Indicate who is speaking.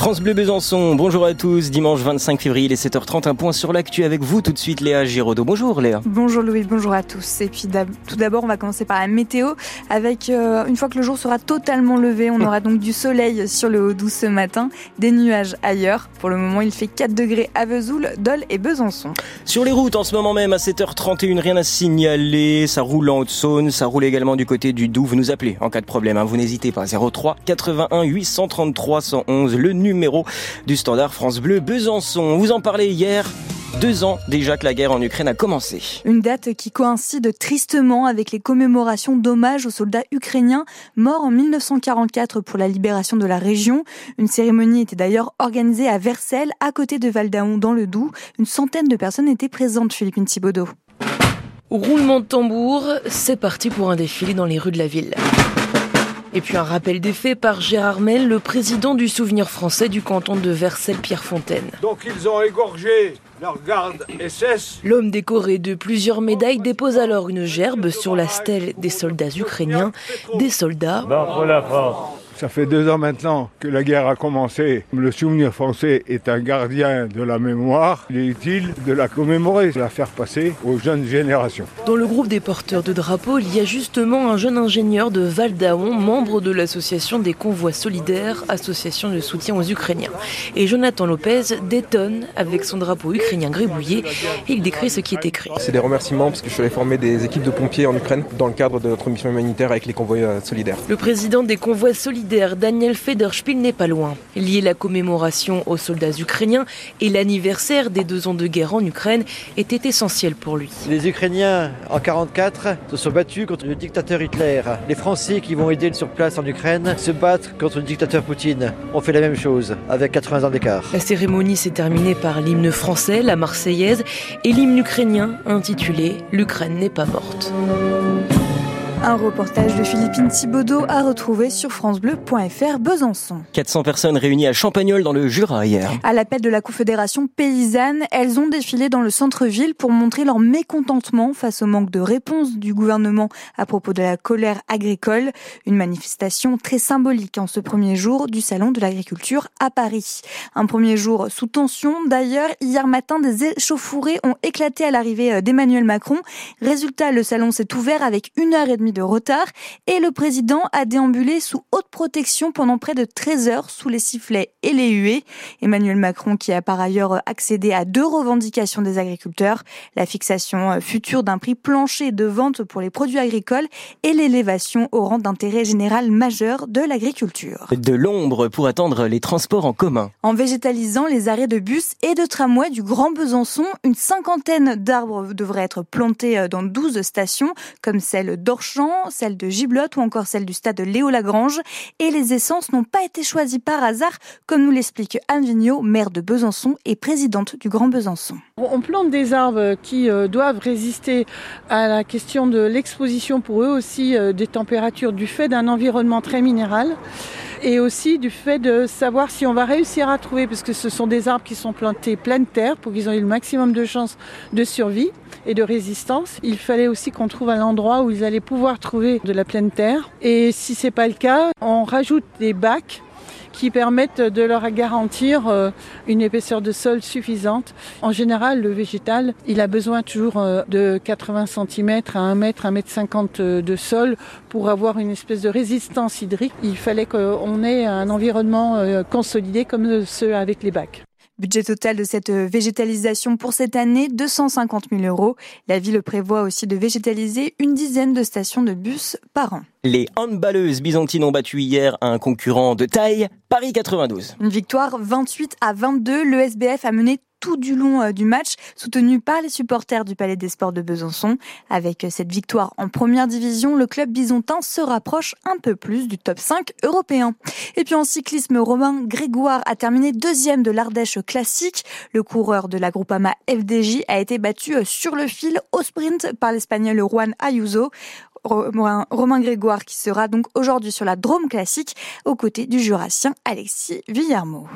Speaker 1: France Bleu Besançon, bonjour à tous. Dimanche 25 février, il est 7h30, un point sur l'actu avec vous tout de suite Léa Giraudot. Bonjour Léa.
Speaker 2: Bonjour Louis, bonjour à tous. Et puis tout d'abord, on va commencer par la météo avec euh, une fois que le jour sera totalement levé, on aura donc du soleil sur le haut doux ce matin, des nuages ailleurs. Pour le moment, il fait 4 degrés à Vesoul, Dole et Besançon.
Speaker 1: Sur les routes en ce moment même à 7h31, rien à signaler, ça roule en Haute-Saône, ça roule également du côté du Doubs. Vous nous appelez en cas de problème, hein. vous n'hésitez pas. 03 81 833 111, le numéro du standard France Bleu Besançon. Vous en parlez hier deux ans déjà que la guerre en Ukraine a commencé.
Speaker 2: Une date qui coïncide tristement avec les commémorations d'hommage aux soldats ukrainiens morts en 1944 pour la libération de la région. Une cérémonie était d'ailleurs organisée à Versailles, à côté de Valdaon, dans le Doubs. Une centaine de personnes étaient présentes, Philippine Thibaudot.
Speaker 3: Roulement de tambour, c'est parti pour un défilé dans les rues de la ville. Et puis un rappel des faits par Gérard Mel, le président du Souvenir français du canton de Versailles-Pierrefontaine.
Speaker 4: Donc ils ont égorgé leur garde SS.
Speaker 3: L'homme décoré de plusieurs médailles dépose alors une gerbe sur la stèle des soldats ukrainiens, des soldats
Speaker 4: la France. Ça fait deux ans maintenant que la guerre a commencé. Le souvenir français est un gardien de la mémoire. Il est utile de la commémorer, de la faire passer aux jeunes générations.
Speaker 3: Dans le groupe des porteurs de drapeaux, il y a justement un jeune ingénieur de Val d'Aon, membre de l'association des convois solidaires, association de soutien aux Ukrainiens. Et Jonathan Lopez détonne avec son drapeau ukrainien grébouillé. Il décrit ce qui est écrit.
Speaker 5: C'est des remerciements parce que je suis allé former des équipes de pompiers en Ukraine dans le cadre de notre mission humanitaire avec les convois euh, solidaires.
Speaker 3: Le président des convois solidaires Daniel Federspiel n'est pas loin. Lié la commémoration aux soldats ukrainiens et l'anniversaire des deux ans de guerre en Ukraine était essentiel pour lui.
Speaker 6: Les Ukrainiens en 1944 se sont battus contre le dictateur Hitler. Les Français qui vont aider sur place en Ukraine se battent contre le dictateur Poutine. On fait la même chose avec 80 ans d'écart.
Speaker 3: La cérémonie s'est terminée par l'hymne français, la Marseillaise, et l'hymne ukrainien intitulé L'Ukraine n'est pas morte.
Speaker 2: Un reportage de Philippine Thibaudot à retrouver sur francebleu.fr Besançon.
Speaker 1: 400 personnes réunies à Champagnol dans le Jura hier.
Speaker 2: À l'appel de la Confédération paysanne, elles ont défilé dans le centre-ville pour montrer leur mécontentement face au manque de réponse du gouvernement à propos de la colère agricole. Une manifestation très symbolique en ce premier jour du Salon de l'agriculture à Paris. Un premier jour sous tension. D'ailleurs, hier matin, des échauffourées ont éclaté à l'arrivée d'Emmanuel Macron. Résultat, le salon s'est ouvert avec une heure et demie de retard et le président a déambulé sous haute protection pendant près de 13 heures sous les sifflets et les huées. Emmanuel Macron qui a par ailleurs accédé à deux revendications des agriculteurs, la fixation future d'un prix plancher de vente pour les produits agricoles et l'élévation au rang d'intérêt général majeur de l'agriculture.
Speaker 1: De l'ombre pour attendre les transports en commun.
Speaker 2: En végétalisant les arrêts de bus et de tramway du Grand Besançon, une cinquantaine d'arbres devraient être plantés dans 12 stations comme celle d'Orchamps celle de Giblotte ou encore celle du stade Léo-Lagrange. Et les essences n'ont pas été choisies par hasard, comme nous l'explique Anne Vigneault, maire de Besançon et présidente du Grand Besançon.
Speaker 7: On plante des arbres qui euh, doivent résister à la question de l'exposition pour eux aussi euh, des températures du fait d'un environnement très minéral et aussi du fait de savoir si on va réussir à trouver, parce que ce sont des arbres qui sont plantés pleine terre pour qu'ils aient le maximum de chances de survie et de résistance. Il fallait aussi qu'on trouve un endroit où ils allaient pouvoir trouver de la pleine terre. Et si c'est pas le cas, on rajoute des bacs qui permettent de leur garantir euh, une épaisseur de sol suffisante. En général, le végétal, il a besoin toujours euh, de 80 cm à 1 mètre, 1 mètre 50 euh, de sol pour avoir une espèce de résistance hydrique. Il fallait qu'on ait un environnement consolidé comme ceux avec les bacs.
Speaker 2: Budget total de cette végétalisation pour cette année, 250 000 euros. La ville prévoit aussi de végétaliser une dizaine de stations de bus par an.
Speaker 1: Les handballeuses byzantines ont battu hier un concurrent de taille, Paris 92.
Speaker 2: Une victoire 28 à 22. Le SBF a mené tout du long euh, du match, soutenu par les supporters du Palais des Sports de Besançon. Avec euh, cette victoire en première division, le club byzantin se rapproche un peu plus du top 5 européen. Et puis en cyclisme, Romain Grégoire a terminé deuxième de l'Ardèche classique. Le coureur de la Groupama FDJ a été battu euh, sur le fil au sprint par l'Espagnol Juan Ayuso. Romain Grégoire qui sera donc aujourd'hui sur la Drôme classique aux côtés du Jurassien Alexis Villermo.